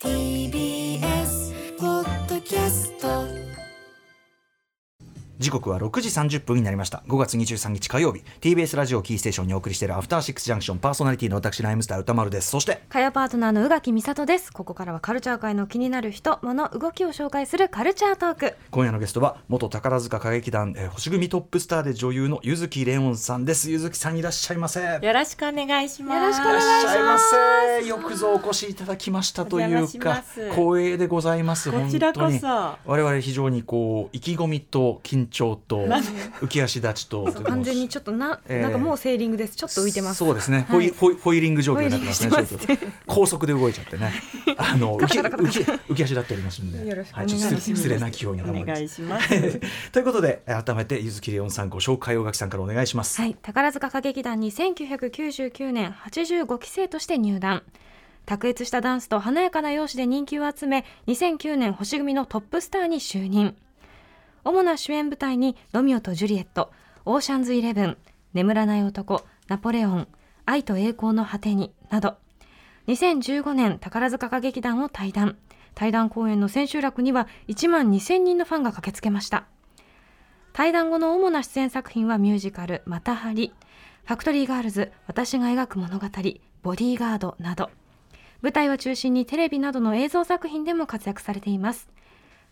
T 時刻は6時30分になりました。5月23日火曜日。TBS ラジオキーステーションにお送りしているアフターシックスジャンクション。パーソナリティの私ライムスター歌丸です。そして火曜パートナーの宇垣美里です。ここからはカルチャー界の気になる人物動きを紹介するカルチャートーク。今夜のゲストは元宝塚歌劇団、えー星組トップスターで女優の柚木レオンさんです。柚木さんいらっしゃいませ。よろしくお願いします。よろしくおいら願いします。っしゃいませよくぞお越しいただきましたというか光栄でございます。こちらこそ。本当に我々非常にこう意気込みと緊張と浮き足立ちと。完全にちょっとな,、えー。なんかもうセーリングです。ちょっと浮いてます。そうですね、はい。フォイフォイリング状況になってますね。高速で動いちゃってね。あの浮き浮き浮き足立っておりますんで、よろしくおはい、願いします。失失礼な気温にお願いします。ということで改めてゆずきレオンさんご紹介をがきさんからお願いします。はい、宝塚歌劇団に1999年85期生として入団。卓越したダンスと華やかな容姿で人気を集め2009年星組のトップスターに就任主な主演舞台に「ロミオとジュリエット」「オーシャンズイレブン」「眠らない男」「ナポレオン」「愛と栄光の果てに」など。2015年宝塚歌劇団を退団。退団公演の千秋楽には1万2000人のファンが駆けつけました。対談後の主な出演作品はミュージカル「またはり」「ファクトリーガールズ私が描く物語」「ボディーガード」など。舞台を中心にテレビなどの映像作品でも活躍されています。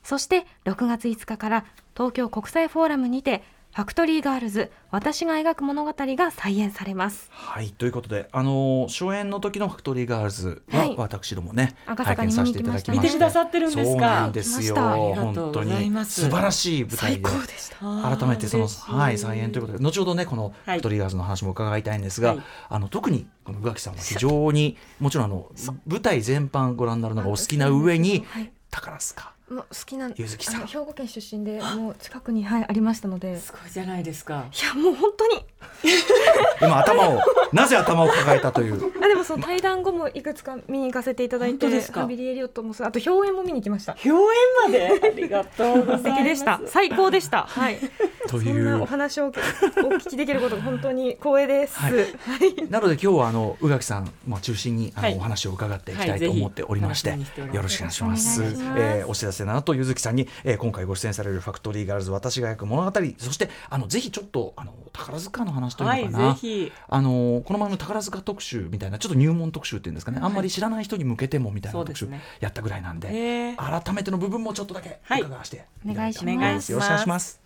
そして6月5日から東京国際フォーラムにてファクトリーガールズ私が描く物語が再演されます。はいということであの初演の時のファクトリーガールズは、はい。私どもね赤坂に拝見させていただきまして。見てくださってるんですか？そうなんですよ。来ました。ありがと本当うございにます。素晴らしい舞台で。でした。改めてそのはい再演ということで後ほどねこのフはい。ァクトリーガールズの話も伺いたいんですが、はい。あの特にこの宇垣さんは非常にもちろんあの舞台全般ご覧になるのがお好きな上にはい。宝塚もう好きな柚月さん。兵庫県出身でもう近くに、はい、ありましたので。いすごいじゃないですか。やもう本当に。今頭をなぜ頭を抱えたという。あでもその対談後もいくつか見に行かせていただいてですビリエリオットもあと表演も見に行きました。表演まで？ありがとう。素敵でした。最高でした。はい。といそんなおう。話をお聞きできることが本当に光栄です。はい。はい。なので今日はあの宇垣さんまあ中心にあの、はい。お話を伺っていきたはいと思っておりまして、楽しみにしておりますよろしくお願いします。よろしくお願いします。えーお知らせの後ゆずきさんに、えー今回ご出演されるファクトリーガールズ私が焼く物語そしてあのぜひちょっとあの宝塚の話というはい、のかな。ぜひ。あのこの前の宝塚特集みたいなちょっと入門特集っていうんですかね、あんまり知らない人に向けてもみたいな特集やったぐらいなんで、えー。改めての部分もちょっとだけはい。伺わせていただお願いします。よろしくお願いします。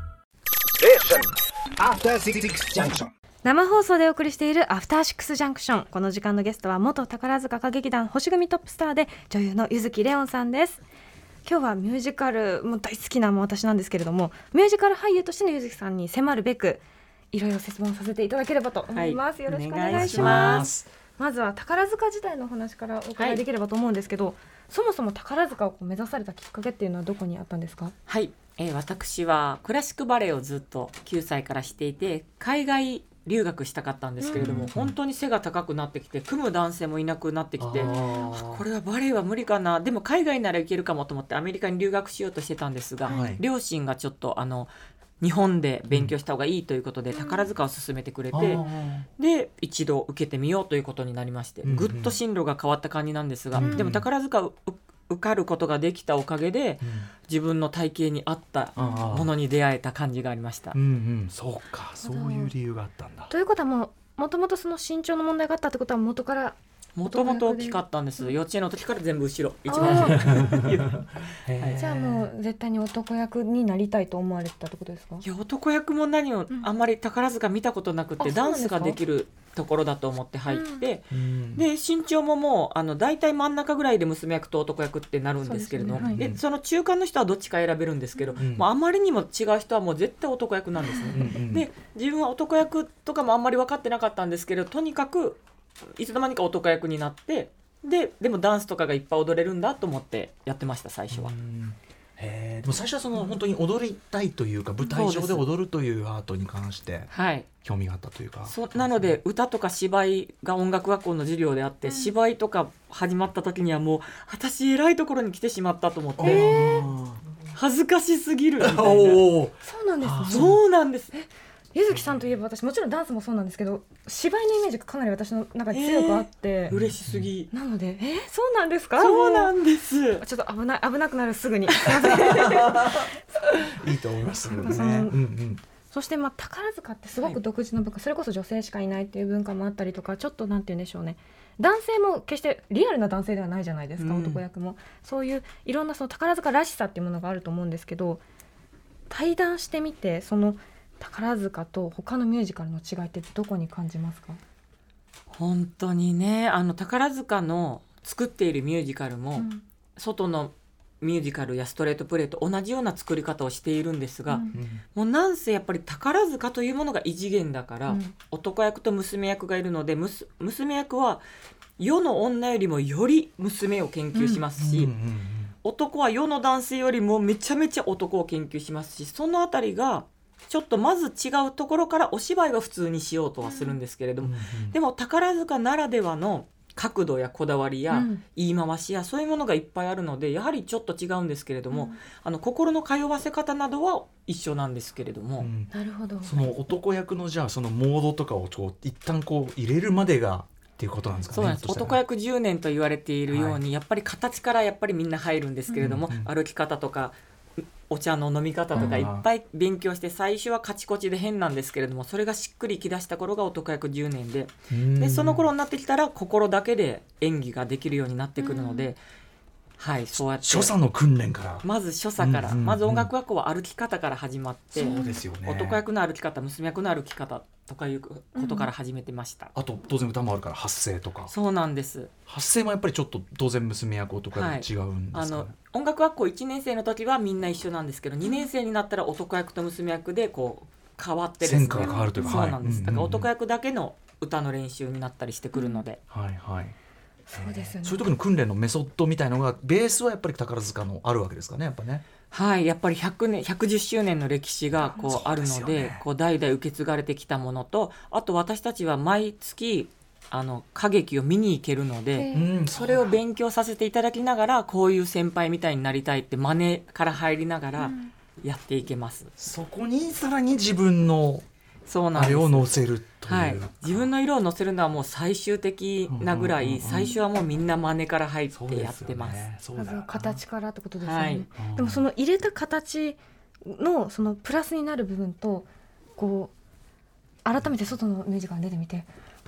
生放送でお送りしているアフターシックスジャンクションこの時間のゲストは元宝塚歌劇団星組トップスターで女優の柚木レオンさんです。今日はミュージカルも大好きな私なんですけれどもミュージカル俳優としての柚木さんに迫るべくいろいろ説問させていただければと思います、はい。よろしくおお願いしまます。まずは宝塚時代のお話からお伺いできればと思うんですけど、そもそも宝塚をこう目指されたきっかけっていうのはどこにあったんですか？はい、えー私はクラシックバレエをずっと9歳からしていて海外留学したかったんですけれども、本当に背が高くなってきて組む男性もいなくなってきてあこれはバレエは無理かな。でも海外ならいけるかもと思ってアメリカに留学しようとしてたんですが、はい。両親がちょっとあの日本で勉強した方がいいということで、宝塚を勧めてくれて、で一度受けてみようということになりまして、んうんぐっと進路が変わった感じなんですが、うんでも宝塚をう受かることができたおかげで、自分の体型に合ったものに出会えた感じがありました。うんうん。そうか。そういう理由があったんだ。ということはもうもともとその身長の問題があったってことは元からもともと大きかったんです。幼稚園の時から全部後ろ。一あ番。ー へー。じゃあもう絶対に男役になりたいと思われてたってことですか？いや男役も何もあん。まり宝塚見たことなくて、うなんダンスができるところだと思って入って、うん。で身長ももうあの大体真ん中ぐらいで娘役と男役ってなるんですけれど。もで,、そね。はい。その中間の人はどっちか選べるんですけど、ん。もうあまりにも違う人はもう絶対男役なんですね。うんうん。で自分は男役とかもあんまり分かってなかったんですけどとにかくいつの間にか男役になってででもダンスとかがいっぱい踊れるんだと思ってやってました最初は。でも最初はその本当に踊りたいというか舞台上で踊るというアートに関してはい。興味があったというか。そうなので歌とか芝居が音楽学校の授業であって、芝居とか始まった時にはもう私偉いところに来てしまったと思って、あ恥ずかしすぎるみたい ーなそうなんですね。そうなんですゆずきさんといえば私もちろんダンスもそうなんですけど芝居のイメージがかなり私の中で強くあって、嬉しすぎ、なのでえーそうなんですか？そうなんです。ちょっと危ない危なくなるすぐに。す いいいと思います。ね。うんうんそしてまあ宝塚ってすごく独自の文化、それこそ女性しかいないっていう文化もあったりとかちょっとなんて言うんでしょうね。男性も決してリアルな男性ではないじゃないですか、うん。男役も。そういういろんなその宝塚らしさっていうものがあると思うんですけど対談してみてその宝塚と他のミュージカルの違いってどこに感じますか、本当にねあの宝塚の作っているミュージカルも、うん。外のミュージカルやストレートプレーと同じような作り方をしているんですが、うん。うんもうなんせやっぱり宝塚というものが異次元だから、うん。男役と娘役がいるのでむす娘役は世の女よりもより娘を研究しますし、男は世の男性よりもめちゃめちゃ男を研究しますしそのあたりがちょっとまず違うところからお芝居は普通にしようとはするんですけれども、うんうんでも宝塚ならではの角度やこだわりやうん。言い回しやそういうものがいっぱいあるのでやはりちょっと違うんですけれども、あの心の通わせ方などは一緒なんですけれども、うん。なるほど。その男役のじゃあそのモードとかをこう一旦こう入れるまでがっていうことなんですかね。そうなんです。男役10年と言われているように、やっぱり形からやっぱりみんな入るんですけれども、うんうん。歩き方とかお茶の飲み方とかうん。いっぱい勉強して最初はカチコチで変なんですけれどもそれがしっくりきだした頃が男役10年で。うん。でその頃になってきたら心だけで演技ができるようになってくるので、はいそうやって。所作の訓練から。まず所作から、まず音楽学校は歩き方から始まって、そうですよね。男役の歩き方娘役の歩き方とかいうことから始めてました、あと当然歌もあるから発声とか。そうなんです。発声もやっぱりちょっと当然娘役男役と違うんですか、あの音楽学校1年生の時はみんな一緒なんですけど2年生になったら男役と娘役でこう変わってですね。変わるというか。そうなんです、はいだから男役だけの歌の練習になったりしてくるので、はいはい。そうですよね。そういう時の訓練のメソッドみたいのがベースはやっぱり宝塚のあるわけですかねやっぱね。はいやっぱり100年110周年の歴史がこそううあるのでねこう代々受け継がれてきたものとあと私たちは毎月あの歌劇を見に行けるので、それを勉強させていただきながらこういう先輩みたいになりたいって真似から入りながらやっていけます。そこにさらに自分のそうなんです。を乗せるという、はい、自分の色を乗せるのはもう最終的なぐらうんうんうんうん。い最初はもうみんな真似から入ってやってます。ね。そうま形からってことですよね、はい。うんでもその入れた形のそのプラスになる部分とこう改めて外のミュージカルに出てみて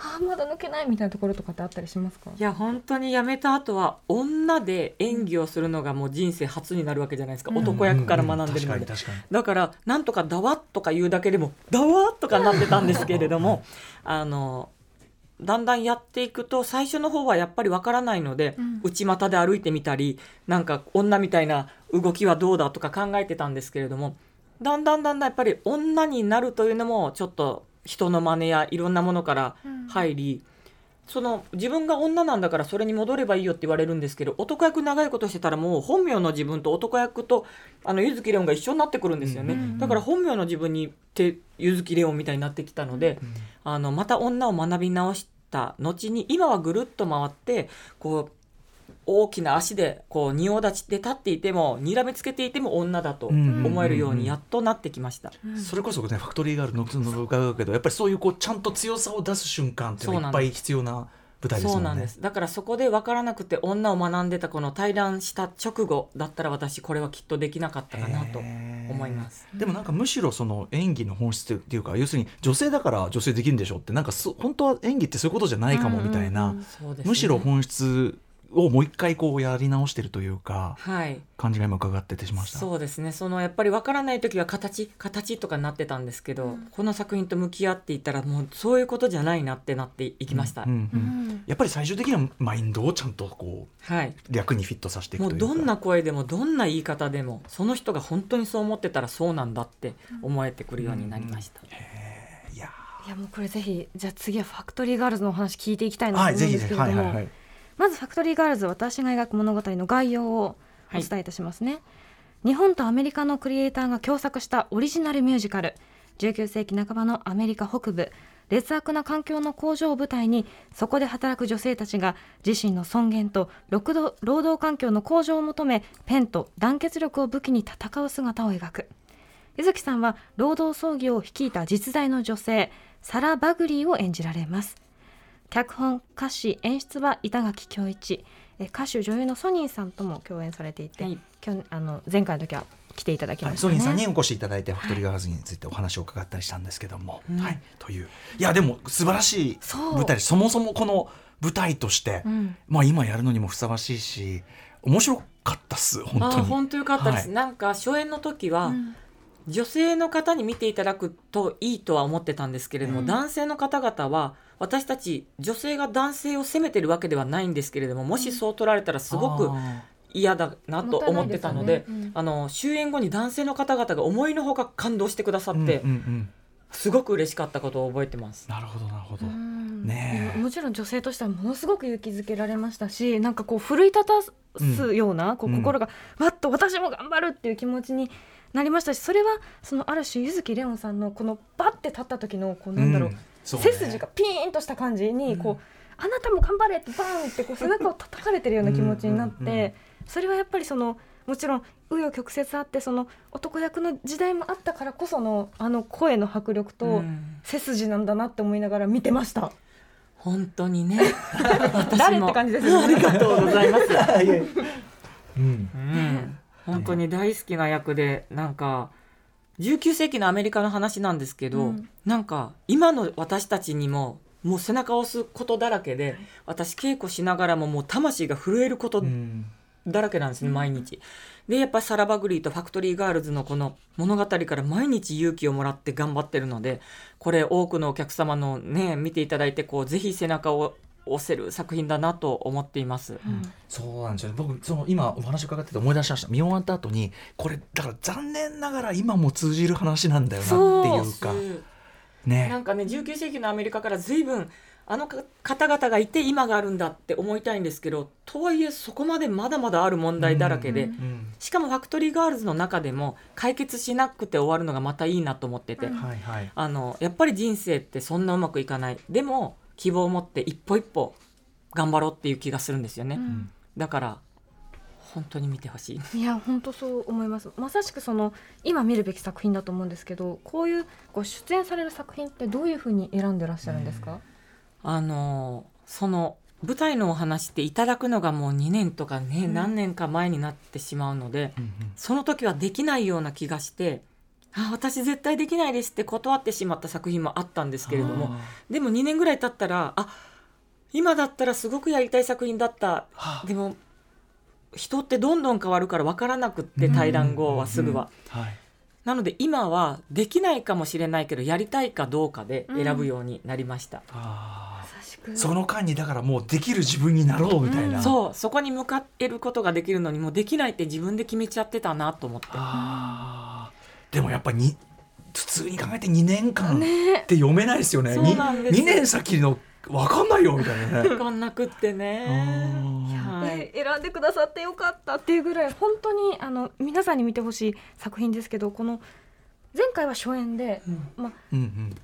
ああまだ抜けないみたいなところとかってあったりしますか？いや本当に辞めた後は女で演技をするのがもう人生初になるわけじゃないですか、うん。男役から学んでるので、うんうん確かに確かだからなんとかダワッとか言うだけでもダワッとかなってたんですけれどもあのだんだんやっていくと最初の方はやっぱりわからないので、うん。内股で歩いてみたりなんか女みたいな動きはどうだとか考えてたんですけれどもだんだんだんだんやっぱり女になるというのもちょっと人の真似やいろんなものから入り、その自分が女なんだからそれに戻ればいいよって言われるんですけど男役長いことしてたらもう本名の自分と男役とあの柚木レオンが一緒になってくるんですよね、だから本名の自分にて柚木レオンみたいになってきたので、あのまた女を学び直した後に今はぐるっと回ってこう大きな足でこう仁王立ちで立っていてもにらみつけていても女だと思えるようにやっとなってきました。にそれこそねファクトリーガールのの伺うけどやっぱりそういうこうちゃんと強さを出す瞬間っていうのがいっぱい必要な舞台ですもんね。そうなんです。だからそこで分からなくて女を学んでたこの対談した直後だったら私これはきっとできなかったかなと思います。でもなんかむしろその演技の本質っていうか要するに女性だから女性できるんでしょってなんかそ本当は演技ってそういうことじゃないかもみたいな、そうですね。むしろ本質をもう一回こうやり直してるというかはい。感じが今伺っててしました。そうですね。そのやっぱり分からない時は形形とかになってたんですけど、この作品と向き合っていったらもうそういうことじゃないなってなっていきました、うんうんうん。やっぱり最終的にはマインドをちゃんとこはい、う役にフィットさせていくもといううかどんな声でもどんな言い方でもその人が本当にそう思ってたらそうなんだって思えてくるようになりました、いやいやもうこれぜひじゃあ次はファクトリーガールズのお話聞いていきたいなと思うんはいぜひぜひ。ですけれども、はいはいはいまずファクトリーガールズ私が描く物語の概要をお伝えいたしますね、日本とアメリカのクリエイターが共作したオリジナルミュージカル。19世紀半ばのアメリカ北部。劣悪な環境の工場を舞台にそこで働く女性たちが自身の尊厳と労働労働環境の向上を求めペンと団結力を武器に戦う姿を描く。柚木さんは労働争議を率いた実在の女性サラ・バグリーを演じられます。脚本歌詞演出は板垣恭一。え歌手女優のソニーさんとも共演されていて、はい。あの前回の時は来ていただきはい、ましたね、ソニーさんにお越しいただいて、ファクトリーガールズについてお話を伺ったりしたんですけども、はい、という。いやでも素晴らしい。そう。舞台でそもそもこの舞台として、うん。まあ今やるのにもふさわしいし面白かったっす本当に。あ本当よかったです、はい。なんか初演の時は、女性の方に見ていただくといいとは思ってたんですけれども、男性の方々は私たち女性が男性を責めてるわけではないんですけれどももしそう取られたらすごくあ嫌だなと思ってたのであの終演後に男性の方々が思いのほか感動してくださって、ーうんうんうん。すごく嬉しかったことを覚えてます。なるほどなるほど、うん。ねえ。もちろん女性としてはものすごく勇気づけられましたしなんかこう奮い立たすような、こううん心がわっと私も頑張るっていう気持ちになりましたしそれはそのある種柚木レオンさんのこのバッて立った時のこうなんだろう、うん背筋がピーンとした感じにこう、あなたも頑張れってバーンってこう 背中を叩かれてるような気持ちになって、うんうんうんそれはやっぱりそのもちろん紆余曲折あってその男役の時代もあったからこそのあの声の迫力とうん。背筋なんだなって思いながら見てました。本当にね。誰って感じですよね。ありがとうございます。うん。うん、本当に大好きな役でなんか19世紀のアメリカの話なんですけど、うん。なんか今の私たちにももう背中を押すことだらけで私稽古しながらももう魂が震えることうん。だらけなんですね、毎日。でやっぱりサラ・バグリーとファクトリー・ガールズのこの物語から毎日勇気をもらって頑張ってるのでこれ多くのお客様のね見ていただいてこうぜひ背中を押せる作品だなと思っています。そうなんですよね。僕その今お話伺ってて思い出しました。見終わった後にこれだから残念ながら今も通じる話なんだよなっていうか。なね。んかね19世紀のアメリカから随分あのか方々がいて今があるんだって思いたいんですけどとはいえそこまでまだまだある問題だらけで、うん。しかもファクトリーガールズの中でも解決しなくて終わるのがまたいいなと思ってて、はいはい。あのやっぱり人生ってそんなうまくいかない。でも希望を持って一歩一歩頑張ろうっていう気がするんですよね、ん。だから本当に見てほしい。いや本当そう思います。まさしくその今見るべき作品だと思うんですけどこういうご出演される作品ってどういうふうに選んでらっしゃるんですか、あのその舞台のお話っていただくのがもう2年とかね、何年か前になってしまうので、その時はできないような気がしてあ私絶対できないですって断ってしまった作品もあったんですけれども。でも2年ぐらい経ったらあ今だったらすごくやりたい作品だった。でも人ってどんどん変わるから分からなくって対談後はすぐは。はい。なので今はできないかもしれないけどやりたいかどうかで選ぶようになりました。あまさしく。ーその間にだからもうできる自分になろうみたいな、そう。そこに向かえることができるのにもうできないって自分で決めちゃってたなと思ってでもやっぱに普通に考えて2年間って読めないですよね。そうなんです。2年先の分かんないよみたいなね。分かんなくってね。はい、え選んでくださってよかったっていうぐらい本当にあの皆さんに見てほしい作品ですけどこの前回は初演で、まあ、うんうん。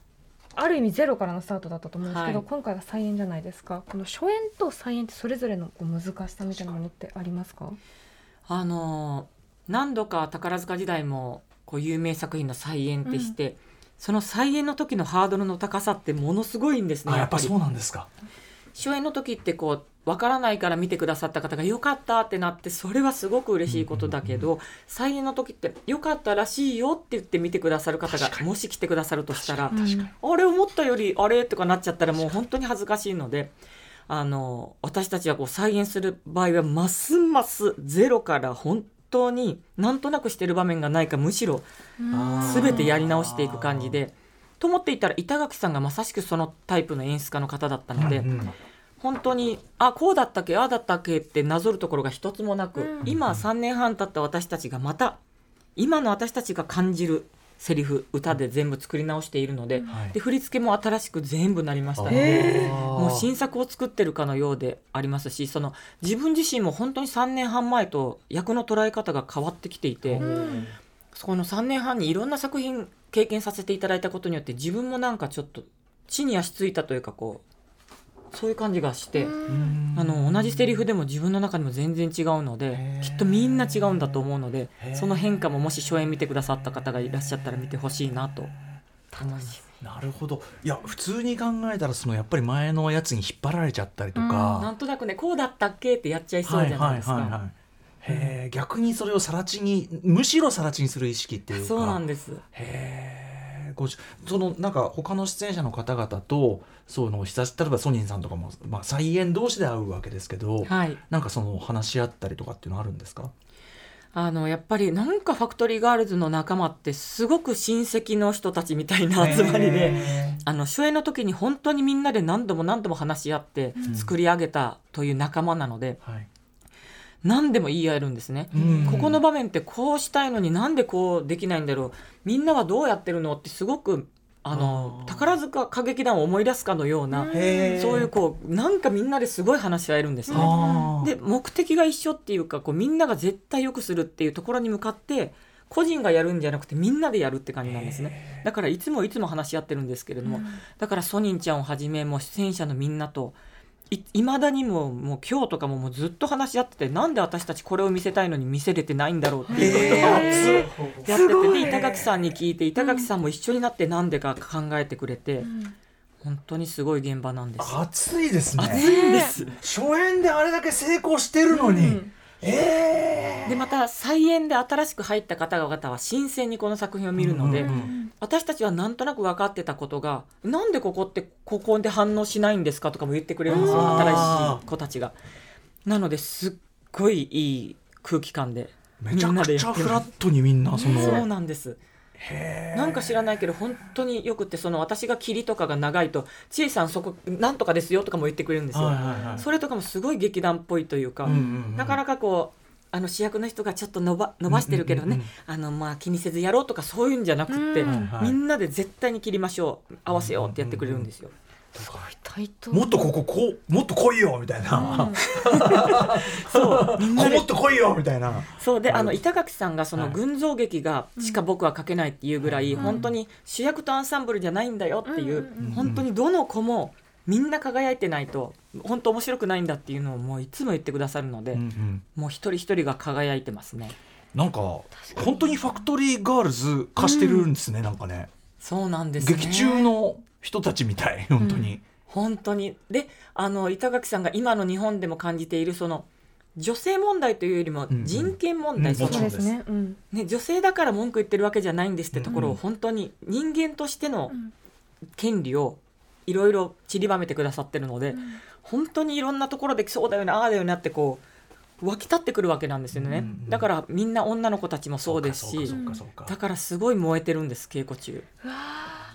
ある意味ゼロからのスタートだったと思うんですけど、はい。今回は再演じゃないですか。この初演と再演ってそれぞれのこう難しさみたいなものってありますか？あのー何度か宝塚時代もこう有名作品の再演ってして、その再演の時のハードルの高さってものすごいんですねあやっぱり。そうなんですか。初演の時ってこうわからないから見てくださった方が良かったってなってそれはすごく嬉しいことだけど、再演の時って良かったらしいよって言って見てくださる方がもし来てくださるとしたら、あれ思ったよりあれとかなっちゃったらもう本当に。恥ずかしいので。あの私たちはこう再演する場合はますますゼロから本当になんとなくしてる場面がないかむしろ全てやり直していく感じで。と思っていたら板垣さんがまさしくそのタイプの演出家の方だったので、うんうん、本当にあこうだったっけああだったっけってなぞるところが一つもなく、うん、今3年半経った私たちがまた今の私たちが感じるセリフ歌で全部作り直しているのではい、で振り付けも新しく全部なりましたのでもう新作を作ってるかのようでありますしその自分自身も本当に3年半前と役の捉え方が変わってきていて、うん、そこの3年半にいろんな作品経験させていただいたことによって自分もなんかちょっと地に足ついたというかこうそういう感じがしてあの同じセリフでも自分の中でも全然違うのできっとみんな違うんだと思うのでその変化ももし初演見てくださった方がいらっしゃったら見てほしいなと。思います。なるほど。いや普通に考えたらそのやっぱり前のやつに引っ張られちゃったりとか、なんとなくねこうだったっけってやっちゃいそうじゃないですか。はいはいはいはい。へえ逆にそれをさら地にむしろさら地にする意識っていうか。そうなんです。へえそのなんか他の出演者の方々とその久し例えばソニンさんとかも、まあ、再演同士で会うわけですけど、はい、なんかその話し合ったりとかっていうのはあるんですか？あのやっぱりなんかファクトリーガールズの仲間ってすごく親戚の人たちみたいな集まりであの初演の時に本当にみんなで何度も何度も話し合って作り上げたという仲間なので、うんはい何でも言い合えるんですね、ここの場面ってこうしたいのになんでこうできないんだろう。みんなはどうやってるのってすごくあの宝塚歌劇団を思い出すかのようなそういうこうなんかみんなですごい話し合えるんですね。で目的が一緒っていうかこうみんなが絶対良くするっていうところに向かって個人がやるんじゃなくてみんなでやるって感じなんですね。だからいつもいつも話し合ってるんですけれども、うん、だからソニンちゃんをはじめも出演者のみんなといまだにももう今日とかももうずっと話し合っててなんで私たちこれを見せたいのに見せれてないんだろうっていうことをやっててで板垣さんに聞いて板垣さんも一緒になってなんでか考えてくれて。うん。本当にすごい現場なんです熱いですね。熱いです。初演であれだけ成功してるのに、うんえー、でまた再演で新しく入った方々は新鮮にこの作品を見るので、うんうん、私たちはなんとなく分かってたことがなんでここってここで反応しないんですかとかも言ってくれるんですよ新しい子たちが。なのですっごいいい空気感でめちゃくちゃフラットにみんなその。そうなんですなんか知らないけど本当によくてその私が霧とかが長いと「千恵さんそこなんとかですよ」とかも言ってくれるんですよ、それとかもすごい劇団っぽいというか、なかなかこうあの主役の人がちょっと伸ば伸ばしてるけどね、あのまあ気にせずやろうとかそういうんじゃなくって、みんなで絶対に切りましょう。合わせようってやってくれるんですよ。うんうんうんもっとこここうもっと来いよみたいな、うん、そう。もっと来いよみたいな。そう。であの板垣さんがその群像劇がしか僕は書けないっていうぐらい、うん、本当に主役とアンサンブルじゃないんだよっていう、うん、本当にどの子もみんな輝いてないと本当面白くないんだっていうのをもういつも言ってくださるので、うんうん、もう一人一人が輝いてますね。なんか本当にファクトリーガールズ化してるんですね、なんかねそうなんです、ね、劇中の人たちみたい本当に、うん、本当に。であの板垣さんが今の日本でも感じているその女性問題というよりも人権問題、うんうん、そうですね,、ね女性だから文句言ってるわけじゃないんですってところを本当に人間としての権利をいろいろ散りばめてくださってるので、うん、本当にいろんなところでそうだよねああだよねってこう湧き立ってくるわけなんですよね、うんうん、だからみんな女の子たちもそうですしだからすごい燃えてるんです稽古中。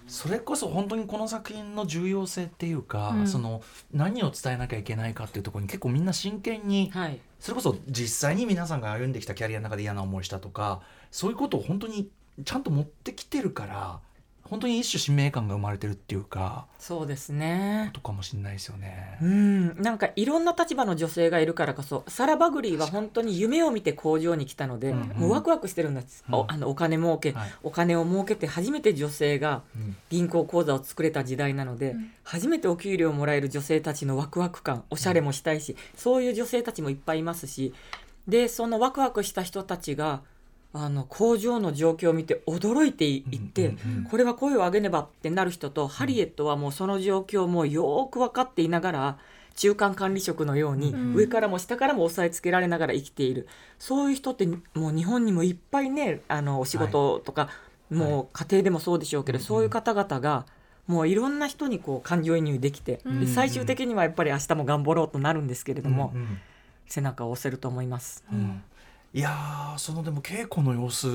それこそ本当にこの作品の重要性っていうか、うん、その何を伝えなきゃいけないかっていうところに結構みんな真剣に、はい、それこそ実際に皆さんが歩んできたキャリアの中で嫌な思いしたとかそういうことを本当にちゃんと持ってきてるから本当に一種使命感が生まれてるっていうかそうですね。とかもしれないですよね。うん。なんかいろんな立場の女性がいるからこそサラ・バグリーは本当に夢を見て工場に来たので、うん。うん、もうワクワクしてるんです、うん、おあのお金儲け、はい、お金を儲けて初めて女性が銀行口座を作れた時代なので、うん、初めてお給料をもらえる女性たちのワクワク感おしゃれもしたいし、うん、そういう女性たちもいっぱいいますしでそのワクワクした人たちがあの工場の状況を見て驚いていって、これは声を上げねばってなる人と、ハリエットはもうその状況もよく分かっていながら中間管理職のように、上からも下からも押さえつけられながら生きている。そういう人ってもう日本にもいっぱいねあのお仕事とか、はい、もう家庭でもそうでしょうけど、はい、そういう方々がもういろんな人にこう感情移入できて、で最終的にはやっぱり明日も頑張ろうとなるんですけれども、背中を押せると思います。うんいやそのでも稽古の様子、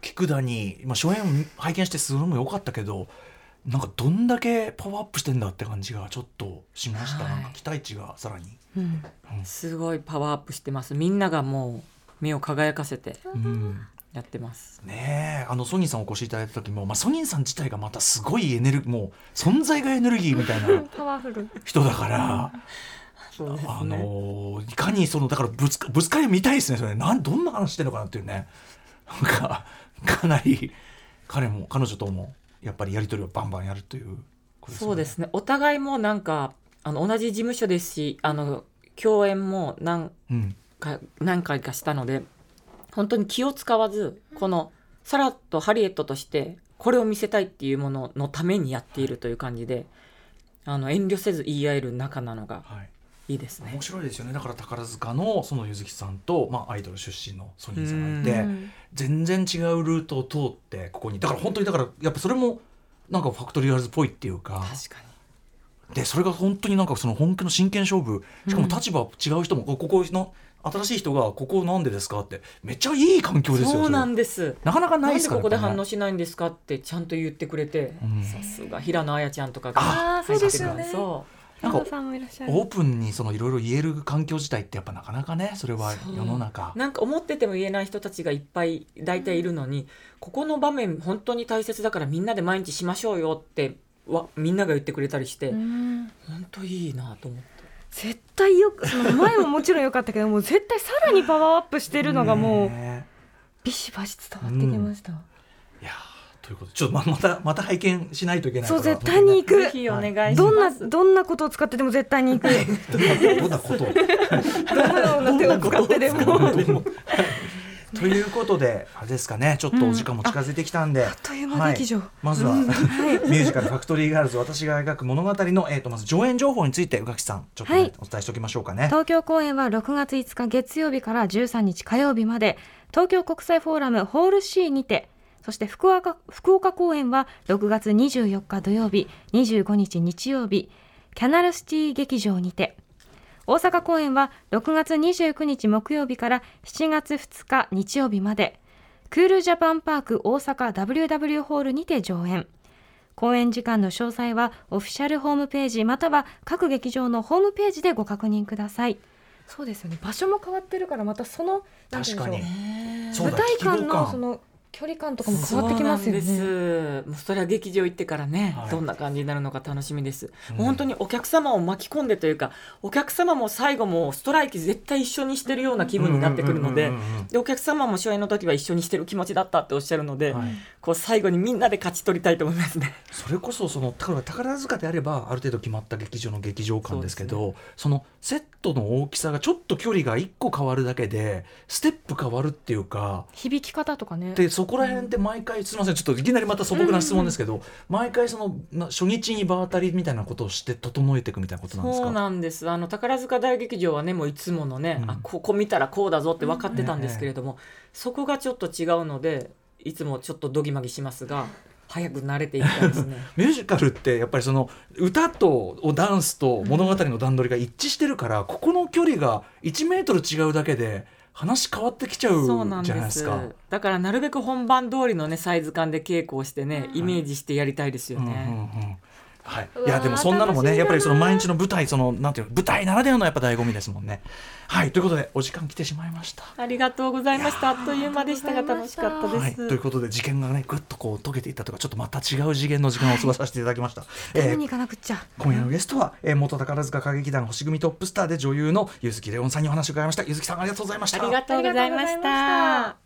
聞くだに、まあ、初演拝見してすごい良かったけどなんかどんだけパワーアップしてんだって感じがちょっとしました、はい、なんか期待値がさらに、うん。うん、すごいパワーアップしてます。みんながもう目を輝かせて、やってます。ねあのソニーさんお越しいただいた時も、まあ、ソニーさん自体がまたすごいエネルギーもう存在がエネルギーみたいな 人だから。ね、あのいかにそのだからぶつかぶつかり見たいですねそれ。なんどんな話してるのかなっていうね。なんかかなり彼も彼女ともやっぱりやり取りをバンバンやるという、ね、そうですね。お互いもなんかあの同じ事務所ですしあの共演も何か、うん、何回かしたので本当に気を使わずこのサラとハリエットとしてこれを見せたいっていうもののためにやっているという感じで、あの遠慮せず言い合える仲なのがいいですね、面白いですよね。だから宝塚のその柚月さんと、まあ、アイドル出身のソニーさんがいて全然違うルートを通ってここにだから本当にだからやっぱそれもなんかファクトリーガールズっぽいっていうか。確かに。でそれが本当になんかその本気の真剣勝負。しかも立場違う人も、ここの新しい人がここなんでですかってめっちゃいい環境ですよそうなんです。なかなかないですから、ね、ここで反応しないんですかってちゃんと言ってくれて、さすが平野綾ちゃんとかがあそうですよね。そうなんかオープンにそのいろいろ言える環境自体ってやっぱなかなかねそれは世の中。なんか思ってても言えない人たちがいっぱい大体いるのに、うん、ここの場面本当に大切だからみんなで毎日しましょうよってわみんなが言ってくれたりして、うん、本当いいなと思って。絶対よくその前ももちろん良かったけどもう絶対さらにパワーアップしてるのがもうビシバシ伝わってきました。うん、ということでちょっとままたまた拝見しないといけないそう絶対に行く。ぜひお願いします、どんなどんなことを使ってでも絶対に行く。どんなことどのような手を使ってでも。ということであれですかね。ちょっとお時間も近づいてきたんで、うん、あっという間劇場、はい、まずは、ミュージカル「ファクトリーガールズ私が描く物語の」えーと、まず上演情報について宇垣さんちょっと、ねはい、お伝えしておきましょうかね。東京公演は6月5日月曜日から13日火曜日まで東京国際フォーラムホール C にてそして福岡福岡公演は6月24日土曜日、25日日曜日、キャナルシティ劇場にて、大阪公演は6月29日木曜日から7月2日日曜日まで、クールジャパンパーク大阪 WW ホールにて上演。公演時間の詳細はオフィシャルホームページまたは各劇場のホームページでご確認ください。そうですよね。場所も変わってるからまたその確かに舞台館のその距離感とかも変わってきますよね。もうそれは劇場行ってからね、はい、どんな感じになるのか楽しみです、うん、本当にお客様を巻き込んでというかお客様も最後もストライキ絶対一緒にしてるような気分になってくるのででお客様も初演の時は一緒にしてる気持ちだったっておっしゃるので、はい、こう最後にみんなで勝ち取りたいと思いますね。それこそその宝塚であればある程度決まった劇場の劇場感ですけどそ、ね,、のセットの大きさがちょっと距離が1個変わるだけでステップ変わるっていうか響き方とかね。でそこら辺って毎回すみませんちょっといきなりまた素朴な質問ですけど、毎回その初日に場当たりみたいなことをして整えていくみたいなことなんですか？そうなんです。あの宝塚大劇場はねもういつものね、うん、あここ見たらこうだぞって分かってたんですけれども、うんそこがちょっと違うのでいつもちょっとどぎまぎしますが。早く慣れていきたいですね。ミュージカルってやっぱりその歌とダンスと物語の段取りが一致してるから、うん、ここの距離が1メートル違うだけで話変わってきちゃうじゃないですか。だからなるべく本番通りのねサイズ感で稽古をしてね、イメージしてやりたいですよね。うんうんうんはい、いやでもそんなのもねやっぱりその毎日の舞台そのなんていう舞台ならではのやっぱ醍醐味ですもんね。はいということでお時間来てしまいました。ありがとうございました。あっという間でしたが楽しかったです。はい、ということで事件がねぐっとこう解けていったとかちょっとまた違う次元の時間を過ごさせていただきました。えー、かなくっちゃ。今夜のゲストは、えー、元宝塚歌劇団星組トップスターで女優の柚木レオンさんにお話を伺いました。柚木さんありがとうございました。ありがとうございました。